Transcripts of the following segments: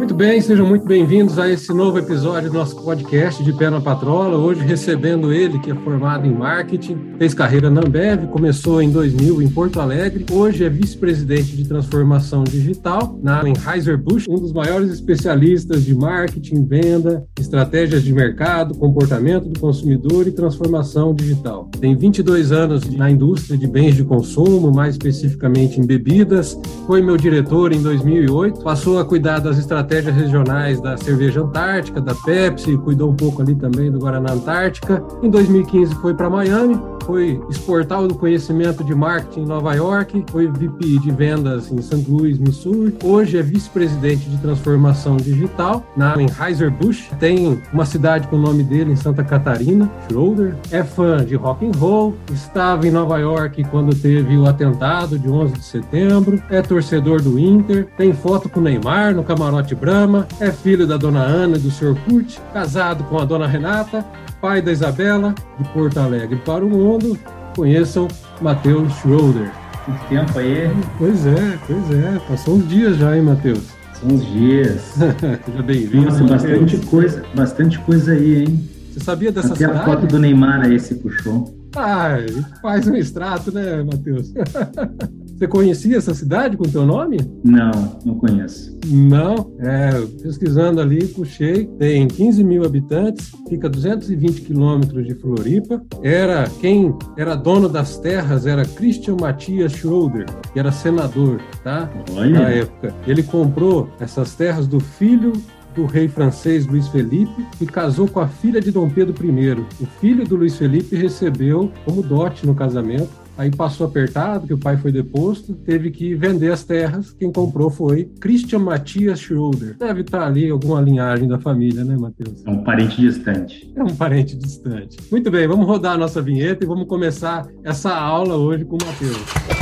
Muito bem, sejam muito bem-vindos a esse novo episódio do nosso podcast de Pé na Patrola. Hoje recebendo ele, que é formado em marketing, fez carreira na Ambev, começou em 2000 em Porto Alegre, hoje é vice-presidente de transformação digital na Anheuser-Busch, um dos maiores especialistas de marketing, venda, estratégias de mercado, comportamento do consumidor e transformação digital. Tem 22 anos na indústria de bens de consumo, mais especificamente em bebidas, foi meu diretor em 2008, passou a cuidar das estratégias estratégias regionais da cerveja antártica, da Pepsi, cuidou um pouco ali também do Guaraná Antártica. Em 2015 foi para Miami, foi exportar o conhecimento de marketing em Nova York, foi VP de vendas em St. Louis, Missouri. Hoje é vice-presidente de transformação digital na Anheuser-Busch. Tem uma cidade com o nome dele em Santa Catarina, Schroeder. É fã de rock and roll. Estava em Nova York quando teve o atentado de 11 de setembro. É torcedor do Inter. Tem foto com Neymar no camarote Brahma. É filho da dona Ana e do Sr. Kurt. Casado com a dona Renata pai da Isabela, de Porto Alegre para o mundo. Conheçam Matheus Schroeder. Muito tempo aí. Pois é, pois é. Passou uns dias já, hein, Matheus? São uns dias. Seja bem-vindo. Nossa, bastante coisa, bastante coisa aí, hein? Você sabia dessa Até cidade? a foto do Neymar aí se puxou. Ah, faz um extrato, né, Matheus? Você conhecia essa cidade com teu nome? Não, não conheço. Não, é, pesquisando ali, puxei, tem 15 mil habitantes, fica a 220 quilômetros de Floripa. Era quem era dono das terras era Christian Matias Schroeder, que era senador, tá? Olha. Na época. Ele comprou essas terras do filho do rei francês Luiz Felipe e casou com a filha de Dom Pedro I. O filho do Luiz Felipe recebeu como dote no casamento Aí passou apertado, que o pai foi deposto, teve que vender as terras. Quem comprou foi Christian Matias Schroeder. Deve estar ali alguma linhagem da família, né, Matheus? É um parente distante. É um parente distante. Muito bem, vamos rodar a nossa vinheta e vamos começar essa aula hoje com o Matheus.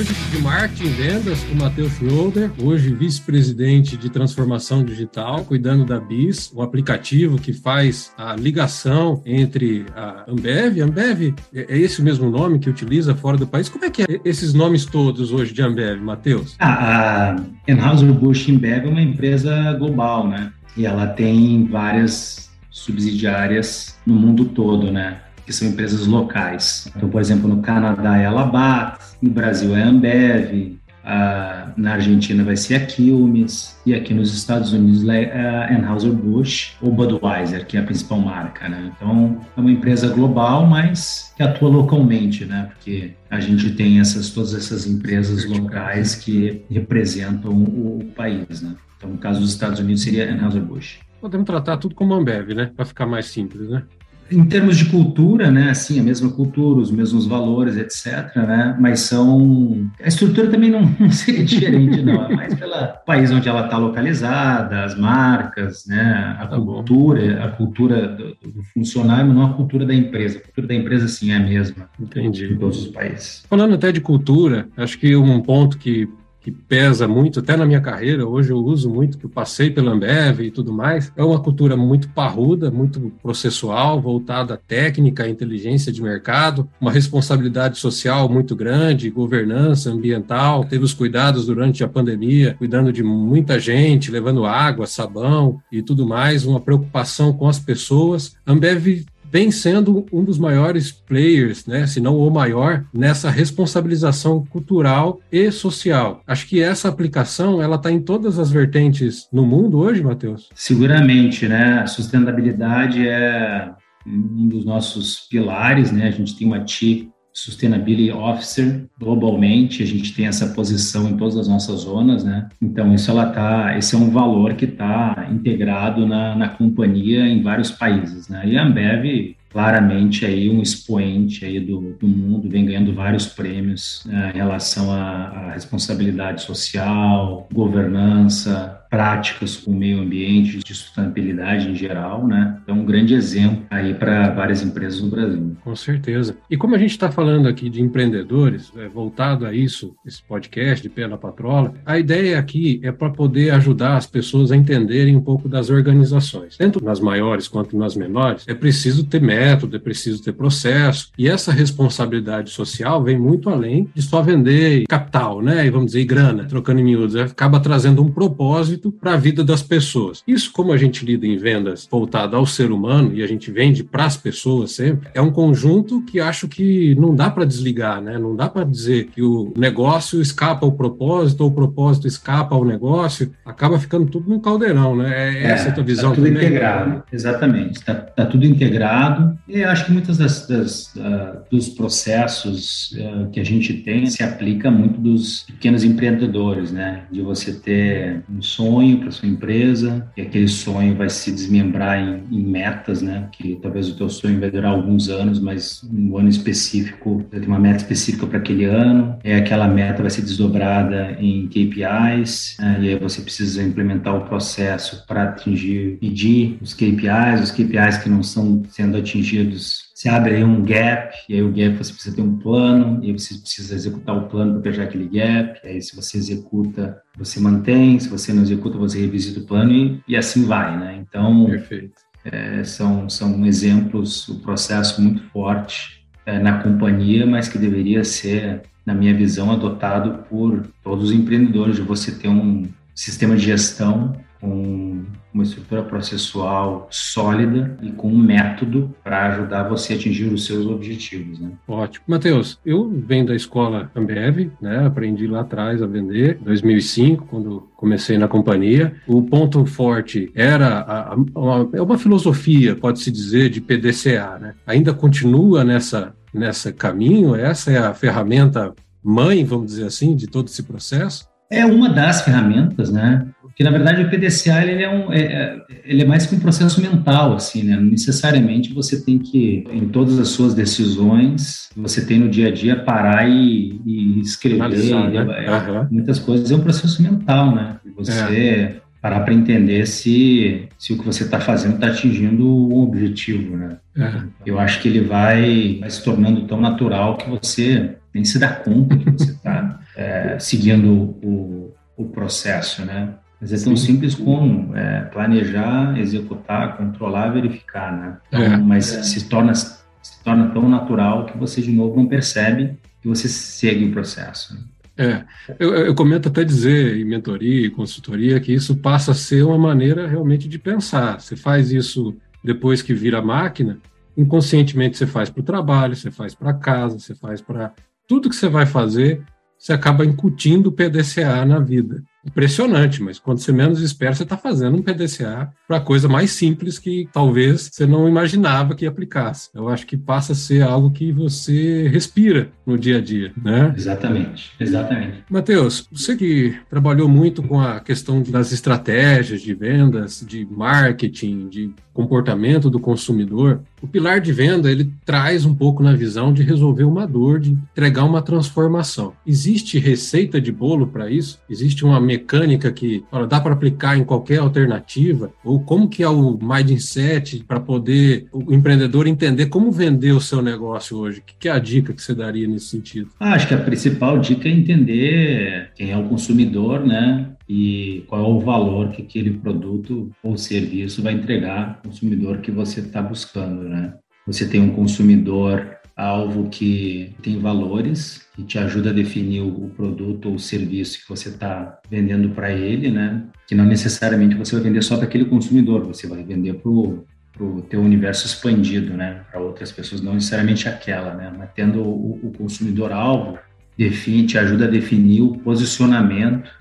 Hoje de marketing e vendas com o Matheus Schroeder, hoje vice-presidente de transformação digital, cuidando da BIS, o aplicativo que faz a ligação entre a Ambev. Ambev é esse mesmo nome que utiliza fora do país. Como é que é esses nomes todos hoje de Ambev, Matheus? Ah, a Anheuser-Busch InBev é uma empresa global, né? E ela tem várias subsidiárias no mundo todo, né? Que são empresas locais. Então, por exemplo, no Canadá é a Labatt, no Brasil é a Ambev, a, na Argentina vai ser a Quilmes, e aqui nos Estados Unidos é a Anheuser-Busch ou Budweiser, que é a principal marca, né? Então, é uma empresa global, mas que atua localmente, né? Porque a gente tem essas, todas essas empresas locais que representam o, o país, né? Então, no caso dos Estados Unidos, seria Anheuser-Busch. Podemos tratar tudo como Ambev, né? Para ficar mais simples, né? Em termos de cultura, né, assim, a mesma cultura, os mesmos valores, etc, né, mas são... A estrutura também não, não seria diferente, não, é mais pelo país onde ela está localizada, as marcas, né, a tá cultura, bom. a cultura do, do, funcionário, não a cultura da empresa. A cultura da empresa, sim, é a mesma. Entendi. Em todos os países. Falando até de cultura, acho que um ponto que que pesa muito, até na minha carreira, hoje eu uso muito, que eu passei pela Ambev e tudo mais, é uma cultura muito parruda, muito processual, voltada à técnica, à inteligência de mercado, uma responsabilidade social muito grande, governança ambiental, teve os cuidados durante a pandemia, cuidando de muita gente, levando água, sabão e tudo mais, uma preocupação com as pessoas. Ambev vem sendo um dos maiores players, né, se não o maior, nessa responsabilização cultural e social. Acho que essa aplicação ela está em todas as vertentes no mundo hoje, Matheus. Seguramente, né? A sustentabilidade é um dos nossos pilares, né? A gente tem uma Chief Sustainability Officer globalmente, a gente tem essa posição em todas as nossas zonas, né? Então isso ela tá, esse é um valor que está integrado na, na companhia em vários países, né? E a Ambev claramente aí um expoente aí do, do mundo, vem ganhando vários prêmios né, em relação à, à responsabilidade social, governança, práticas com o meio ambiente, de sustentabilidade em geral, né? É um grande exemplo aí para várias empresas no Brasil. Com certeza. E como a gente está falando aqui de empreendedores, é, voltado a isso, esse podcast de Pé na Patrola, a ideia aqui é para poder ajudar as pessoas a entenderem um pouco das organizações. Tanto nas maiores quanto nas menores, é preciso ter método, é preciso ter processo, e essa responsabilidade social vem muito além de só vender capital, né? E vamos dizer, grana, trocando em miúdos, acaba trazendo um propósito para a vida das pessoas. Isso, como a gente lida em vendas voltada ao ser humano e a gente vende para as pessoas sempre, é um conjunto que acho que não dá para desligar, né? Não dá para dizer que o negócio escapa ao propósito ou o propósito escapa ao negócio, acaba ficando tudo num caldeirão, né? É, é essa a tua visão tá tudo também? integrado, exatamente. Está tá tudo integrado e acho que muitas das, das uh, dos processos uh, que a gente tem se aplica muito dos pequenos empreendedores, né? De você ter um sonho para sua empresa e aquele sonho vai se desmembrar em, em, metas, né? Que talvez o teu sonho vai durar alguns anos, mas um ano específico, tem uma meta específica para aquele ano, e aquela meta vai ser desdobrada em KPIs, né? e aí você precisa implementar o processo para atingir, medir os KPIs, os KPIs que não estão sendo atingidos você abre aí um gap, e aí o gap você precisa ter um plano, e aí você precisa executar o plano para fechar aquele gap, e aí se você executa, você mantém, se você não executa, você revisita o plano, e, e assim vai, né? Então, Perfeito. É, são, são exemplos, o um processo muito forte é, na companhia, mas que deveria ser, na minha visão, adotado por todos os empreendedores, de você ter um sistema de gestão com uma estrutura processual sólida e com um método para ajudar você a atingir os seus objetivos. Né? Ótimo. Matheus, eu venho da escola Ambev, né? aprendi lá atrás a vender, 2005, quando comecei na companhia. O ponto forte era a, a, uma, é uma filosofia, pode-se dizer, de PDCA. Né? Ainda continua nessa, nessa caminho, essa é a ferramenta mãe, vamos dizer assim, de todo esse processo? É uma das ferramentas, né? Porque, na verdade, o PDCA ele é, um, é, é, ele é mais que um processo mental, assim, né? necessariamente você tem que, em todas as suas decisões, você tem no dia a dia parar e, e escrever. Analisar, né? uhum. Muitas coisas é um processo mental, né? Você é. parar para entender se, se o que você está fazendo está atingindo um objetivo, né? Uhum. Eu acho que ele vai, vai se tornando tão natural que você nem se dá conta que você está é, seguindo o, o processo, né? Mas é tão Sim. simples como é, planejar, executar, controlar, verificar, né? Então, é. Mas é. se torna se torna tão natural que você de novo não percebe que você segue o processo. Né? É, eu, eu, comento até dizer em mentoria e consultoria que isso passa a ser uma maneira realmente de pensar. Você faz isso depois que vira máquina, inconscientemente você faz para o trabalho, você faz para casa, você faz para tudo que você vai fazer, você acaba incutindo o PDCA na vida impressionante, mas quando você menos espera, você está fazendo um PDCA para coisa mais simples que talvez você não imaginava que aplicasse. Eu acho que passa a ser algo que você respira no dia a dia, né? Exatamente, exatamente. Matheus, você que trabalhou muito com a questão das estratégias de vendas, de marketing, de comportamento do consumidor, o pilar de venda ele traz um pouco na visão de resolver uma dor, de entregar uma transformação. Existe receita de bolo para isso? Existe uma mecânica que fala, dá para aplicar em qualquer alternativa? Ou como que é o mindset para poder o empreendedor entender como vender o seu negócio hoje? O que é a dica que você daria nesse sentido? Ah, acho que a principal dica é entender quem é o consumidor, né? E qual é o valor que aquele produto ou serviço vai entregar ao consumidor que você está buscando, né? Você tem um consumidor alvo que tem valores, que te ajuda a definir o produto ou serviço que você está vendendo para ele, né? Que não necessariamente você vai vender só para aquele consumidor, você vai vender para o teu universo expandido, né? Para outras pessoas, não necessariamente aquela, né? Mas tendo o, o consumidor alvo, define, te ajuda a definir o posicionamento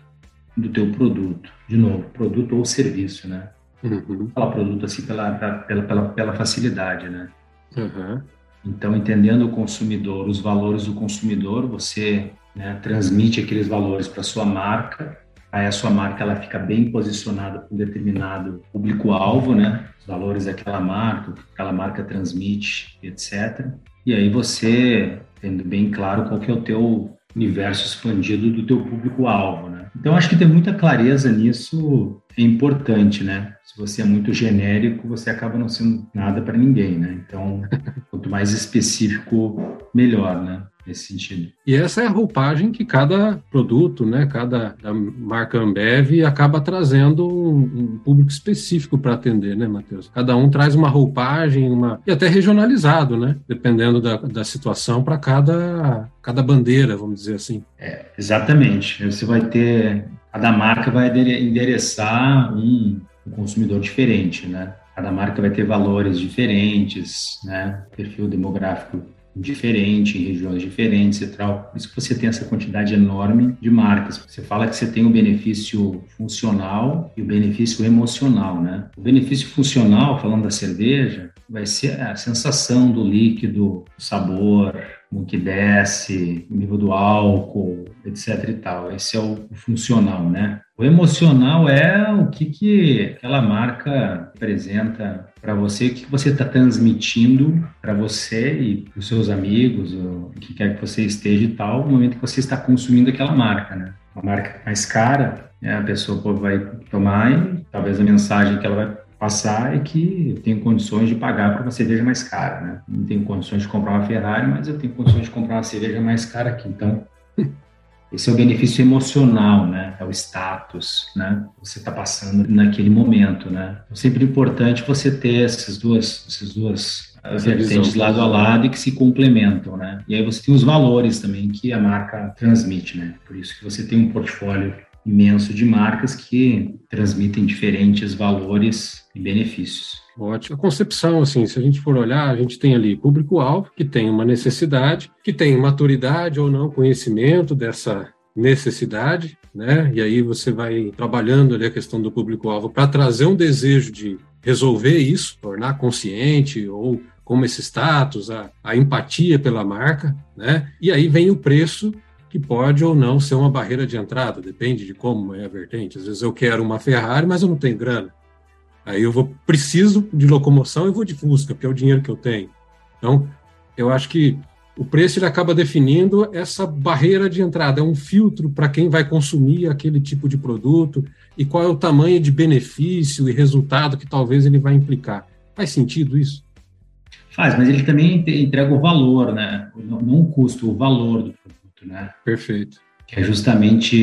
do teu produto. De novo, produto ou serviço, né? Uhum. Falar produto assim pela, pela, pela, pela facilidade, né? Uhum. Então, entendendo o consumidor, os valores do consumidor, você né, transmite aqueles valores para sua marca. Aí a sua marca ela fica bem posicionada para um determinado público-alvo, né? Os valores daquela marca, o que aquela marca transmite, etc. E aí você, tendo bem claro qual que é o teu universo expandido do teu público-alvo, né? Então, acho que ter muita clareza nisso é importante, né? Se você é muito genérico, você acaba não sendo nada para ninguém, né? Então, quanto mais específico, melhor, né? nesse sentido. E essa é a roupagem que cada produto, né, cada marca Ambev acaba trazendo um, público específico para atender, né, Matheus? Cada um traz uma roupagem, uma e até regionalizado, né, dependendo da, da situação para cada cada bandeira, vamos dizer assim. É, exatamente. Você vai ter cada marca vai endereçar um, um consumidor diferente, né? Cada marca vai ter valores diferentes, né? Perfil demográfico diferente, em regiões diferentes e tal. Por isso que você tem essa quantidade enorme de marcas. Você fala que você tem o benefício funcional e o benefício emocional, né? O benefício funcional, falando da cerveja, vai ser a sensação do líquido, o sabor, como que desce, o nível do álcool, etc e tal. Esse é o funcional, né? O emocional é o que, que aquela marca representa para você, o que, você está transmitindo para você e para os seus amigos, o que quer que você esteja e tal, no momento que você está consumindo aquela marca, né? Uma marca mais cara, né? a pessoa vai tomar e talvez a mensagem que ela vai passar é que eu tenho condições de pagar para uma cerveja mais cara, né? Não tenho condições de comprar uma Ferrari, mas eu tenho condições de comprar uma cerveja mais cara aqui. Então, esse é o benefício emocional, né? É o status, né? Você está passando naquele momento, né? É sempre importante você ter essas duas, essas duas vertentes lado a lado e que se complementam, né? E aí você tem os valores também que a marca transmite, né? Por isso que você tem um portfólio imenso de marcas que transmitem diferentes valores e benefícios. Ótimo. A concepção, assim, se a gente for olhar, a gente tem ali público-alvo, que tem uma necessidade, que tem maturidade ou não, conhecimento dessa necessidade, né? E aí você vai trabalhando ali a questão do público-alvo para trazer um desejo de resolver isso, tornar consciente ou como esse status, a, a empatia pela marca, né? E aí vem o preço que pode ou não ser uma barreira de entrada, depende de como é a vertente. Às vezes eu quero uma Ferrari, mas eu não tenho grana. Aí eu vou preciso de locomoção e vou de Fusca, porque é o dinheiro que eu tenho. Então, eu acho que o preço ele acaba definindo essa barreira de entrada, é um filtro para quem vai consumir aquele tipo de produto e qual é o tamanho de benefício e resultado que talvez ele vai implicar. Faz sentido isso? Faz, mas ele também entrega o valor, né? Não o custo, o valor do produto né? Perfeito. Que é justamente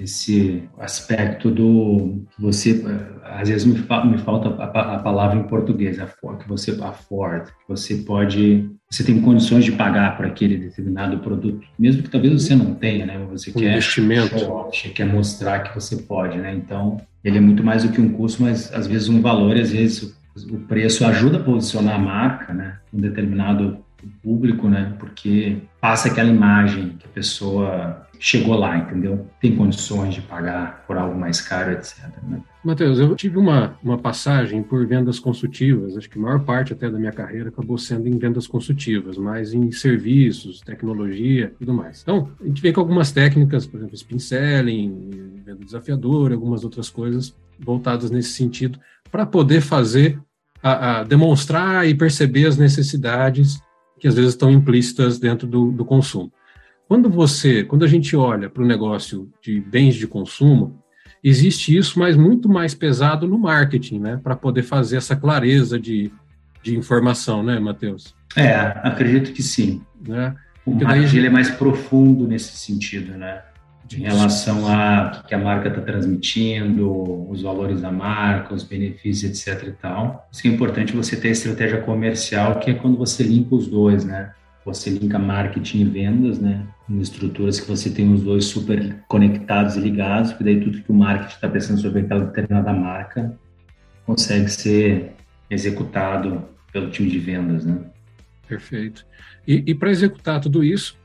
esse aspecto do você, às vezes me, fa, me falta a, a, palavra em português, afford, que você afford, que você pode, você tem condições de pagar por aquele determinado produto, mesmo que talvez você não tenha, né? Você um quer investimento, você quer mostrar que você pode, né? Então ele é muito mais do que um custo, mas às vezes um valor, às vezes o preço ajuda a posicionar a marca, né? Um determinado público, né? Porque passa aquela imagem que a pessoa chegou lá, entendeu? Tem condições de pagar por algo mais caro, etc. Né? Matheus, eu tive uma, uma passagem por vendas consultivas, acho que a maior parte até da minha carreira acabou sendo em vendas consultivas, mas em serviços, tecnologia tudo mais. Então, a gente vê com algumas técnicas, por exemplo, spin selling, venda desafiadora, algumas outras coisas voltadas nesse sentido, para poder fazer, a, a demonstrar e perceber as necessidades que às vezes estão implícitas dentro do, do consumo. Quando você, quando a gente olha para o negócio de bens de consumo, existe isso, mas muito mais pesado no marketing, né, para poder fazer essa clareza de, de informação, né, Matheus? É, acredito que sim. Né? O marketing daí... ele é mais profundo nesse sentido, né? Em relação a que a marca está transmitindo, os valores da marca, os benefícios, etc. e tal. Isso é importante você ter a estratégia comercial, que é quando você limpa os dois, né? Você linka marketing e vendas, né? Em estruturas que você tem os dois super conectados e ligados, porque daí tudo que o marketing está pensando sobre aquela determinada marca consegue ser executado pelo time de vendas, né? Perfeito. E, e para executar tudo isso,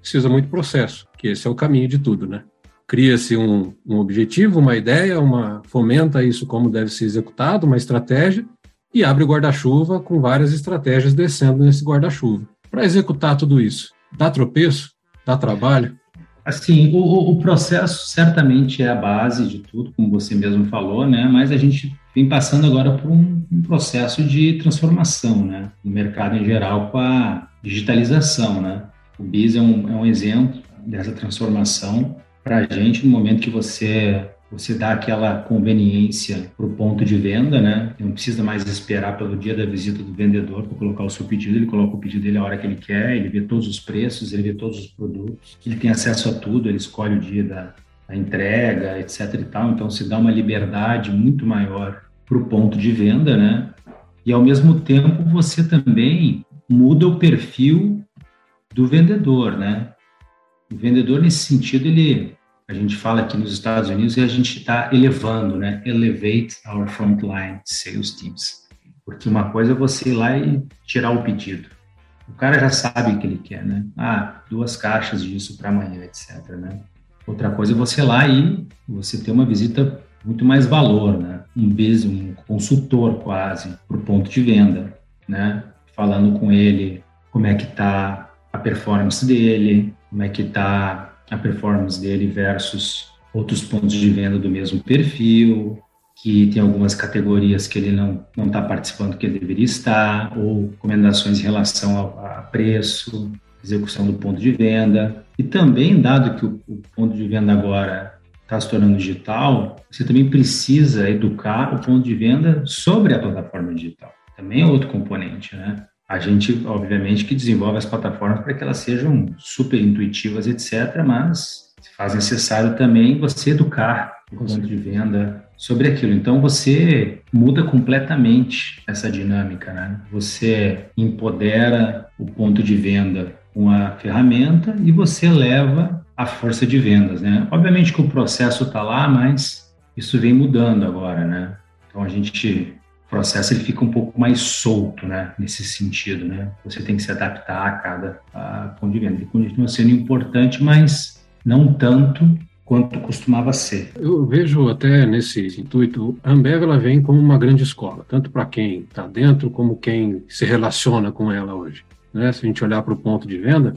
precisa muito processo, que esse é o caminho de tudo, né? Cria-se um, um objetivo, uma ideia, uma fomenta isso como deve ser executado, uma estratégia, e abre o guarda-chuva com várias estratégias descendo nesse guarda-chuva. Para executar tudo isso, dá tropeço? Dá trabalho? Assim, o, o, processo certamente é a base de tudo, como você mesmo falou, né? Mas a gente vem passando agora por um, um processo de transformação, né? No mercado em geral, com a digitalização, né? O BIS é um, é um exemplo. dessa transformação para a gente no momento que você você dá aquela conveniência para o ponto de venda, né? Não precisa mais esperar pelo dia da visita do vendedor para colocar o seu pedido, ele coloca o pedido dele a hora que ele quer, ele vê todos os preços, ele vê todos os produtos, ele tem acesso a tudo, ele escolhe o dia da, da entrega, etc e tal. Então se dá uma liberdade muito maior para o ponto de venda, né? E ao mesmo tempo você também muda o perfil do vendedor, né? O vendedor nesse sentido ele a gente fala aqui nos Estados Unidos e a gente está elevando, né? Elevate our frontline sales teams. Porque uma coisa é você ir lá e tirar o pedido. O cara já sabe o que ele quer, né? Ah, duas caixas disso para amanhã, etc. Né? Outra coisa é você ir lá e você ter uma visita muito mais valor, né? Um business, um consultor quase para o ponto de venda, né? Falando com ele como é que está a performance dele, como é que está a performance dele versus outros pontos de venda do mesmo perfil, que tem algumas categorias que ele não não está participando que ele deveria estar, ou recomendações em relação a, a, preço, execução do ponto de venda. E também, dado que o, o ponto de venda agora está se tornando digital, você também precisa educar o ponto de venda sobre a plataforma digital. Também é outro componente, né? A gente, obviamente, que desenvolve as plataformas para que elas sejam super intuitivas, etc., mas faz necessário também você educar o ponto de venda sobre aquilo. Então, você muda completamente essa dinâmica, né? Você empodera o ponto de venda com a ferramenta e você leva a força de vendas, né? Obviamente que o processo está lá, mas isso vem mudando agora, né? Então, a gente processo ele fica um pouco mais solto, né, nesse sentido, né? Você tem que se adaptar a cada a ponto de venda. Ele continua sendo importante, mas não tanto quanto costumava ser. Eu vejo até nesse intuito, a Ambev ela vem como uma grande escola, tanto para quem está dentro como quem se relaciona com ela hoje. Né? Se a gente olhar para o ponto de venda,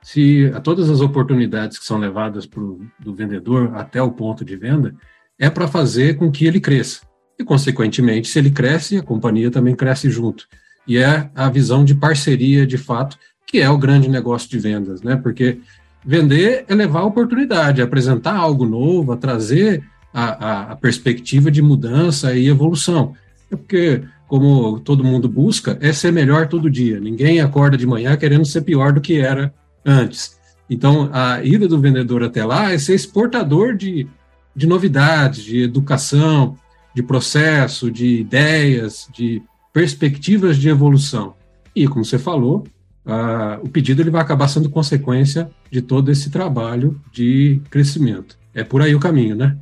se a todas as oportunidades que são levadas pro, do vendedor até o ponto de venda, é para fazer com que ele cresça. E, consequentemente, se ele cresce, a companhia também cresce junto. E é a visão de parceria, de fato, que é o grande negócio de vendas, né? Porque vender é levar a oportunidade, é apresentar algo novo, a trazer a, a, a perspectiva de mudança e evolução. É porque, como todo mundo busca, é ser melhor todo dia. Ninguém acorda de manhã querendo ser pior do que era antes. Então, a ida do vendedor até lá é ser exportador de, de novidades, de educação, de processo, de ideias, de perspectivas de evolução. E, como você falou, uh, o pedido ele vai acabar sendo consequência de todo esse trabalho de crescimento. É por aí o caminho, né?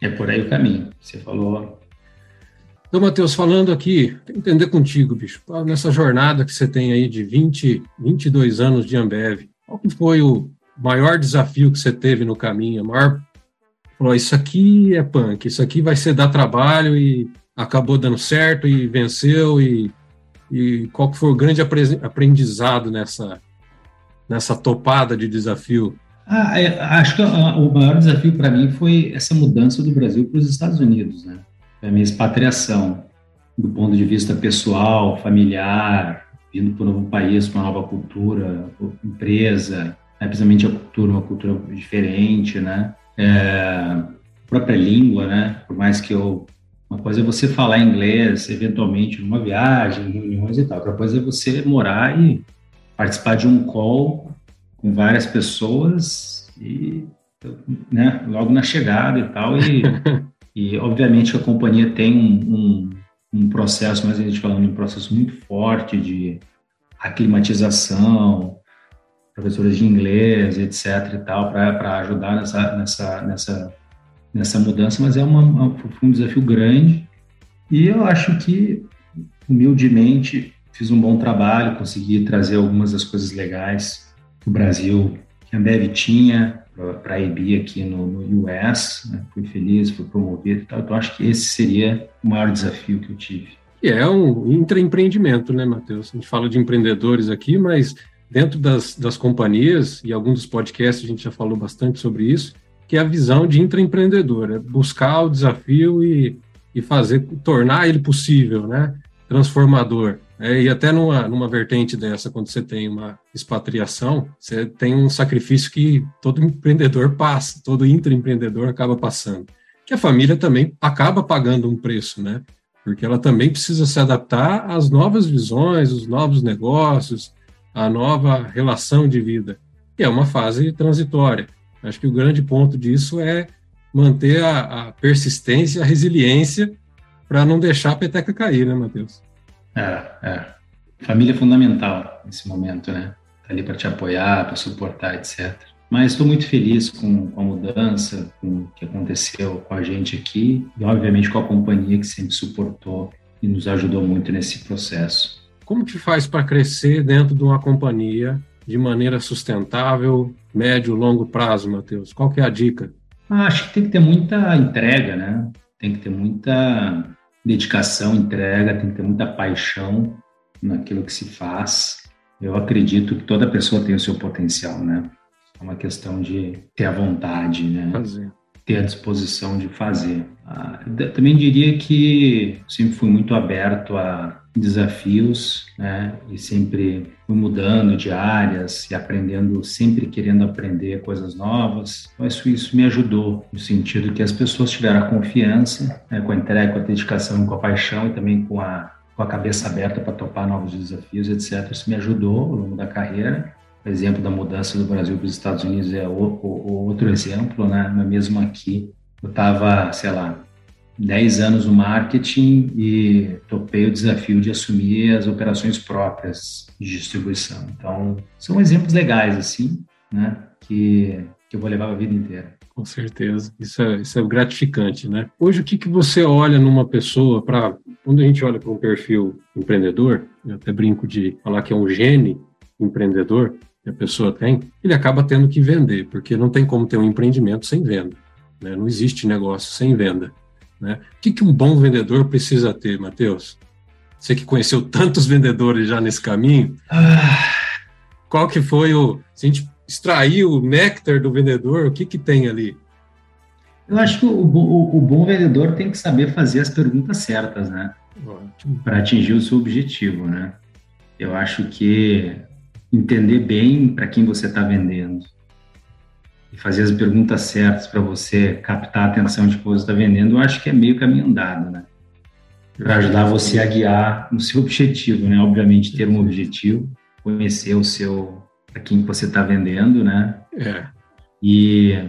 É por aí o caminho. Você falou. Então, Matheus, falando aqui, entender contigo, bicho, nessa jornada que você tem aí de 20, 22 anos de Ambev, qual foi o maior desafio que você teve no caminho, a maior falou: Isso aqui é punk, isso aqui vai ser dar trabalho e acabou dando certo e venceu. E, e qual foi o grande aprendizado nessa, nessa topada de desafio? Ah, é, acho que o maior desafio para mim foi essa mudança do Brasil para os Estados Unidos, né? A minha expatriação, do ponto de vista pessoal, familiar, vindo para um novo país, uma nova cultura, empresa, né? principalmente a cultura, uma cultura diferente, né? É, própria língua, né? Por mais que eu uma coisa é você falar inglês, eventualmente numa viagem, reuniões e tal. Outra coisa é você morar e participar de um call com várias pessoas e, né, logo na chegada e tal. E, e obviamente a companhia tem um, um, um processo, mas a gente falando de um processo muito forte de aclimatização, professores de inglês, etc. e tal, para ajudar nessa, nessa, nessa, nessa mudança, mas é uma, um desafio grande e eu acho que, humildemente, fiz um bom trabalho, consegui trazer algumas das coisas legais que o Brasil, que a Ambev tinha para a aqui no, no US, né? fui feliz, fui promovido e tal, então acho que esse seria o maior desafio que eu tive. E é um intraempreendimento, né, Matheus? A gente fala de empreendedores aqui, mas dentro das, das companhias, e alguns dos podcasts a gente já falou bastante sobre isso, que é a visão de intraempreendedor, é buscar o desafio e, e fazer, tornar ele possível, né? Transformador. É, e até numa, numa vertente dessa, quando você tem uma expatriação, você tem um sacrifício que todo empreendedor passa, todo intraempreendedor acaba passando, que a família também acaba pagando um preço, né? Porque ela também precisa se adaptar às novas visões, os novos negócios, à nova relação de vida, que é uma fase transitória. Acho que o grande ponto disso é manter a, a persistência, a resiliência, para não deixar a peteca cair, né, Matheus? É, é. Família é fundamental nesse momento, né? Tá ali para te apoiar, para suportar, etc. Mas estou muito feliz com, com, a mudança, com o que aconteceu com a gente aqui e, obviamente, com a companhia que sempre suportou e nos ajudou muito nesse processo. Como que faz para crescer dentro de uma companhia de maneira sustentável, médio, longo prazo, Matheus? Qual que é a dica? Ah, acho que tem que ter muita entrega, né? Tem que ter muita dedicação, entrega, tem que ter muita paixão naquilo que se faz. Eu acredito que toda pessoa tem o seu potencial, né? É uma questão de ter a vontade, né? Fazer. Ter a disposição de fazer. Ah, também diria que sempre fui muito aberto a desafios, né? E sempre fui mudando de áreas e aprendendo, sempre querendo aprender coisas novas. Mas isso, isso me ajudou no sentido que as pessoas tiveram a confiança, né? com a entrega, com a dedicação, com a paixão e também com a com a cabeça aberta para topar novos desafios, etc. Isso me ajudou ao longo da carreira. O exemplo da mudança do Brasil para os Estados Unidos é o, o, outro exemplo, né? Mas mesmo aqui, eu estava, sei lá, 10 anos no marketing e topei o desafio de assumir as operações próprias de distribuição. Então, são exemplos legais, assim, né, que, que eu vou levar a vida inteira. Com certeza, isso é, isso é gratificante, né? Hoje, o que, que você olha numa pessoa para. Quando a gente olha para um perfil empreendedor, eu até brinco de falar que é um gene empreendedor que a pessoa tem, ele acaba tendo que vender, porque não tem como ter um empreendimento sem venda. Né? Não existe negócio sem venda. Né? O que, que um bom vendedor precisa ter, Matheus? Você que conheceu tantos vendedores já nesse caminho, ah. qual que foi o... Se a gente extrair o néctar do vendedor, o que, que tem ali? Eu acho que o, o, o bom vendedor tem que saber fazer as perguntas certas, né? Para atingir o seu objetivo, né? Eu acho que entender bem para quem você está vendendo, e fazer as perguntas certas para você captar a atenção de que você está vendendo, eu acho que é meio caminho andado, né? Para ajudar você a guiar no seu objetivo, né? Obviamente, ter um objetivo, conhecer o seu, a quem você está vendendo, né? É. E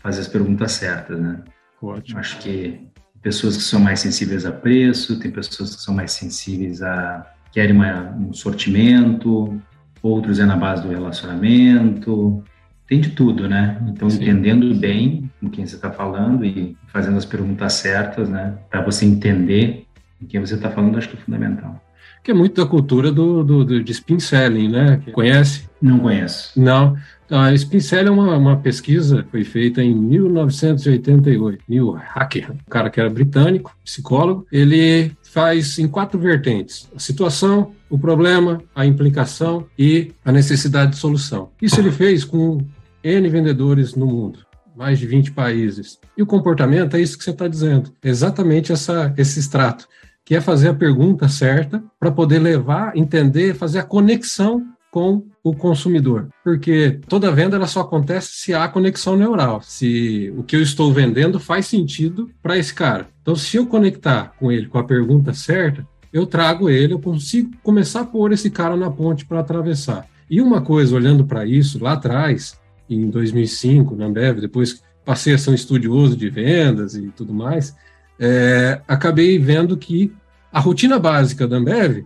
fazer as perguntas certas, né? Ótimo. Acho que pessoas que são mais sensíveis a preço, tem pessoas que são mais sensíveis a querem uma, um sortimento, outros é na base do relacionamento, tem de tudo, né? Então, Sim. entendendo bem com quem você está falando e fazendo as perguntas certas, né? Para você entender com quem você está falando, acho que é fundamental. Que é muito da cultura do, do, do de spin selling, né? Conhece? Não conheço. Não. A spin selling é uma, uma pesquisa foi feita em 1988. Neil Hacker, um cara que era britânico, psicólogo, ele faz em quatro vertentes: a situação, o problema, a implicação e a necessidade de solução. Isso ele fez com N vendedores no mundo, mais de 20 países. E o comportamento é isso que você está dizendo, exatamente essa, esse extrato, que é fazer a pergunta certa para poder levar, entender, fazer a conexão com o consumidor, porque toda venda ela só acontece se há conexão neural, se o que eu estou vendendo faz sentido para esse cara. Então, se eu conectar com ele com a pergunta certa, eu trago ele, eu consigo começar a pôr esse cara na ponte para atravessar. E uma coisa, olhando para isso, lá atrás, em 2005, na Ambev, depois passei a ser um estudioso de vendas e tudo mais, é, acabei vendo que a rotina básica da Ambev,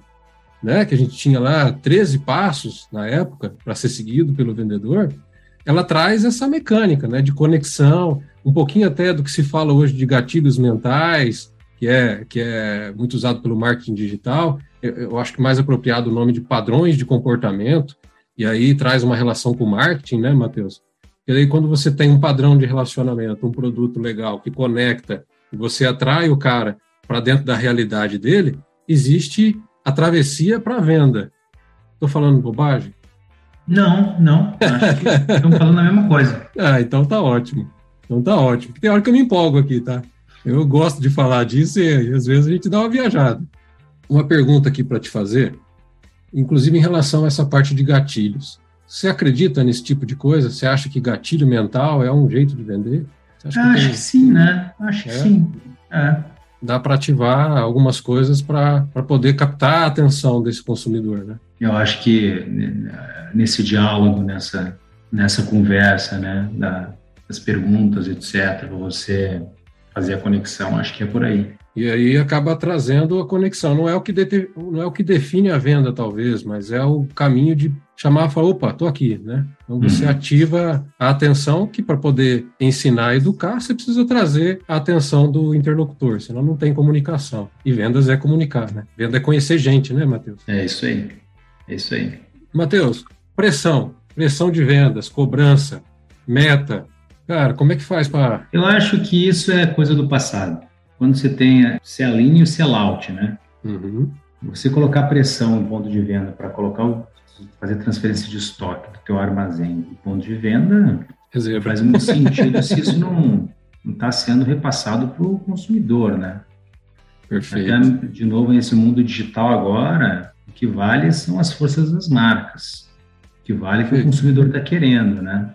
né, que a gente tinha lá 13 passos na época para ser seguido pelo vendedor, ela traz essa mecânica né, de conexão, um pouquinho até do que se fala hoje de gatilhos mentais, que é, que é muito usado pelo marketing digital. Eu, eu acho que mais apropriado o nome de padrões de comportamento, e aí traz uma relação com o marketing, né, Matheus? E aí, quando você tem um padrão de relacionamento, um produto legal que conecta, e você atrai o cara para dentro da realidade dele, existe a travessia para a venda. Estou falando bobagem? Não, não. Acho que estamos falando a mesma coisa. Ah, então tá ótimo. Então tá ótimo. Tem hora que eu me empolgo aqui, tá? Eu gosto de falar disso e às vezes a gente dá uma viajada. uma pergunta aqui para te fazer, inclusive em relação a essa parte de gatilhos. Você acredita nesse tipo de coisa? Você acha que gatilho mental é um jeito de vender? Acho que, tem... que, sim, né? Acho é? que sim. É. Dá para ativar algumas coisas para poder captar a atenção desse consumidor, né? Eu acho que nesse diálogo, nessa, nessa conversa, né, da, das perguntas, etc., você fazer a conexão, acho que é por aí. E aí acaba trazendo a conexão. Não é o que, de, não é o que define a venda, talvez, mas é o caminho de chamar e falar, opa, tô aqui, né? Então você uhum. ativa a atenção, que para poder ensinar e educar, você precisa trazer a atenção do interlocutor, senão não tem comunicação. E vendas é comunicar, né? Venda é conhecer gente, né, Matheus? É isso aí. É isso aí. Matheus, pressão, pressão de vendas, cobrança, meta. Cara, como é que faz para. Eu acho que isso é coisa do passado quando você tem sell-in e o sell-out, né? Uhum. Você colocar pressão no ponto de venda para colocar o, fazer transferência de estoque do teu armazém do ponto de venda Reserva. faz muito sentido se isso não está sendo repassado para o consumidor, né? Perfeito. Até, de novo, nesse mundo digital agora, o que vale são as forças das marcas. O que vale é o que o consumidor está querendo, né?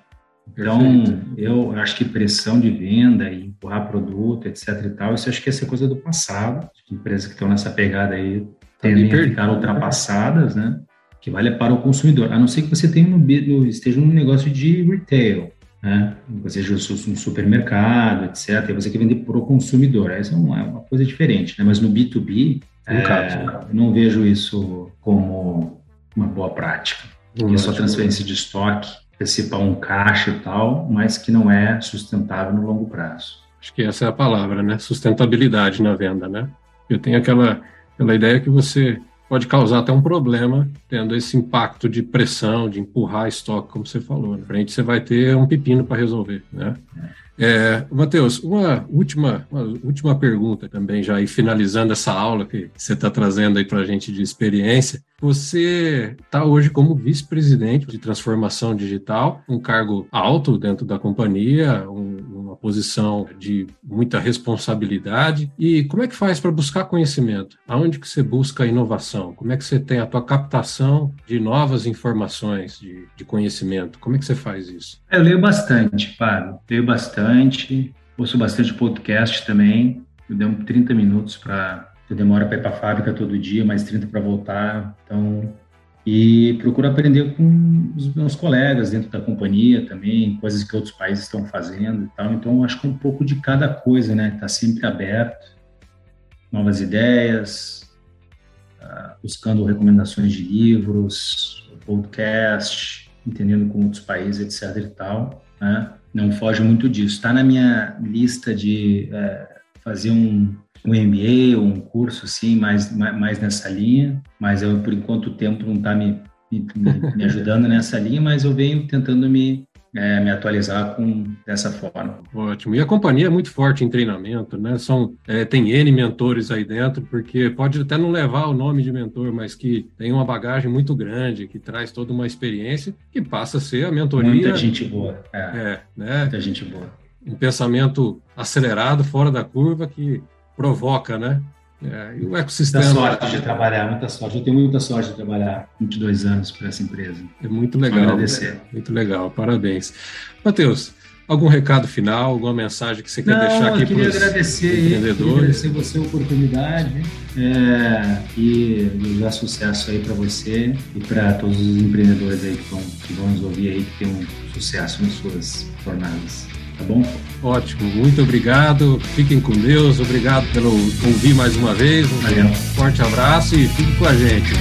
Então, Perfeito. eu acho que pressão de venda e empurrar produto, etc e tal, isso acho que é coisa do passado. Empresas que estão nessa pegada aí tá a ficar ultrapassadas, né? Que vale para o consumidor. A não ser que você tenha no, esteja num negócio de retail, né? Você seja um supermercado, etc. E você quer vender para o consumidor. Essa é uma, coisa diferente, né? Mas no B2B, é, caso, não vejo isso como uma boa prática. Hum, isso é transferência de estoque antecipar um caixa e tal, mas que não é sustentável no longo prazo. Acho que essa é a palavra, né? Sustentabilidade na venda, né? Eu tenho aquela, aquela ideia que você pode causar até um problema tendo esse impacto de pressão, de empurrar estoque, como você falou. Na né? frente você vai ter um pepino para resolver, né? É. É, Matheus, uma última, uma última pergunta também, já e finalizando essa aula que você está trazendo aí para a gente de experiência. Você está hoje como vice-presidente de transformação digital, um cargo alto dentro da companhia, um, uma posição de muita responsabilidade. E como é que faz para buscar conhecimento? Aonde que você busca inovação? Como é que você tem a tua captação de novas informações, de, de conhecimento? Como é que você faz isso? Eu leio bastante, Fábio. Leio bastante. Ouço bastante podcast também. Eu dei 30 minutos para. Eu demoro para ir para a fábrica todo dia, mais 30 para voltar. Então, e procuro aprender com os meus colegas dentro da companhia também, coisas que outros países estão fazendo e tal. Então, acho que é um pouco de cada coisa, né? Tá sempre aberto, novas ideias, uh, buscando recomendações de livros, podcast, entendendo com outros países, etc e tal, né? Não foge muito disso. Está na minha lista de uh, fazer um um MBA ou um curso assim, mais, mais nessa linha, mas eu, por enquanto, o tempo não está me, me, me, ajudando nessa linha, mas eu venho tentando me, é, me atualizar com dessa forma. Ótimo. E a companhia é muito forte em treinamento, né? São, é, tem N mentores aí dentro, porque pode até não levar o nome de mentor, mas que tem uma bagagem muito grande, que traz toda uma experiência, que passa a ser a mentoria. Muita gente boa. É, é né? Muita gente boa. Um pensamento acelerado, fora da curva, que provoca, né? É, e o ecossistema. Muita sorte de trabalhar, muita sorte. Eu tenho muita sorte de trabalhar 22 anos para essa empresa. É muito legal. Agradecer. Muito legal, parabéns. Matheus, algum recado final, alguma mensagem que você quer Não, deixar aqui para os empreendedores? Queria agradecer você a oportunidade é, e desejar sucesso aí para você e para todos os empreendedores aí que vão, que vão nos ouvir aí, que tenham sucesso nas suas jornadas. Tá bom? Ótimo, muito obrigado. Fiquem com Deus. Obrigado pelo ouvir mais uma vez. Um Valeu. forte abraço e fique com a gente.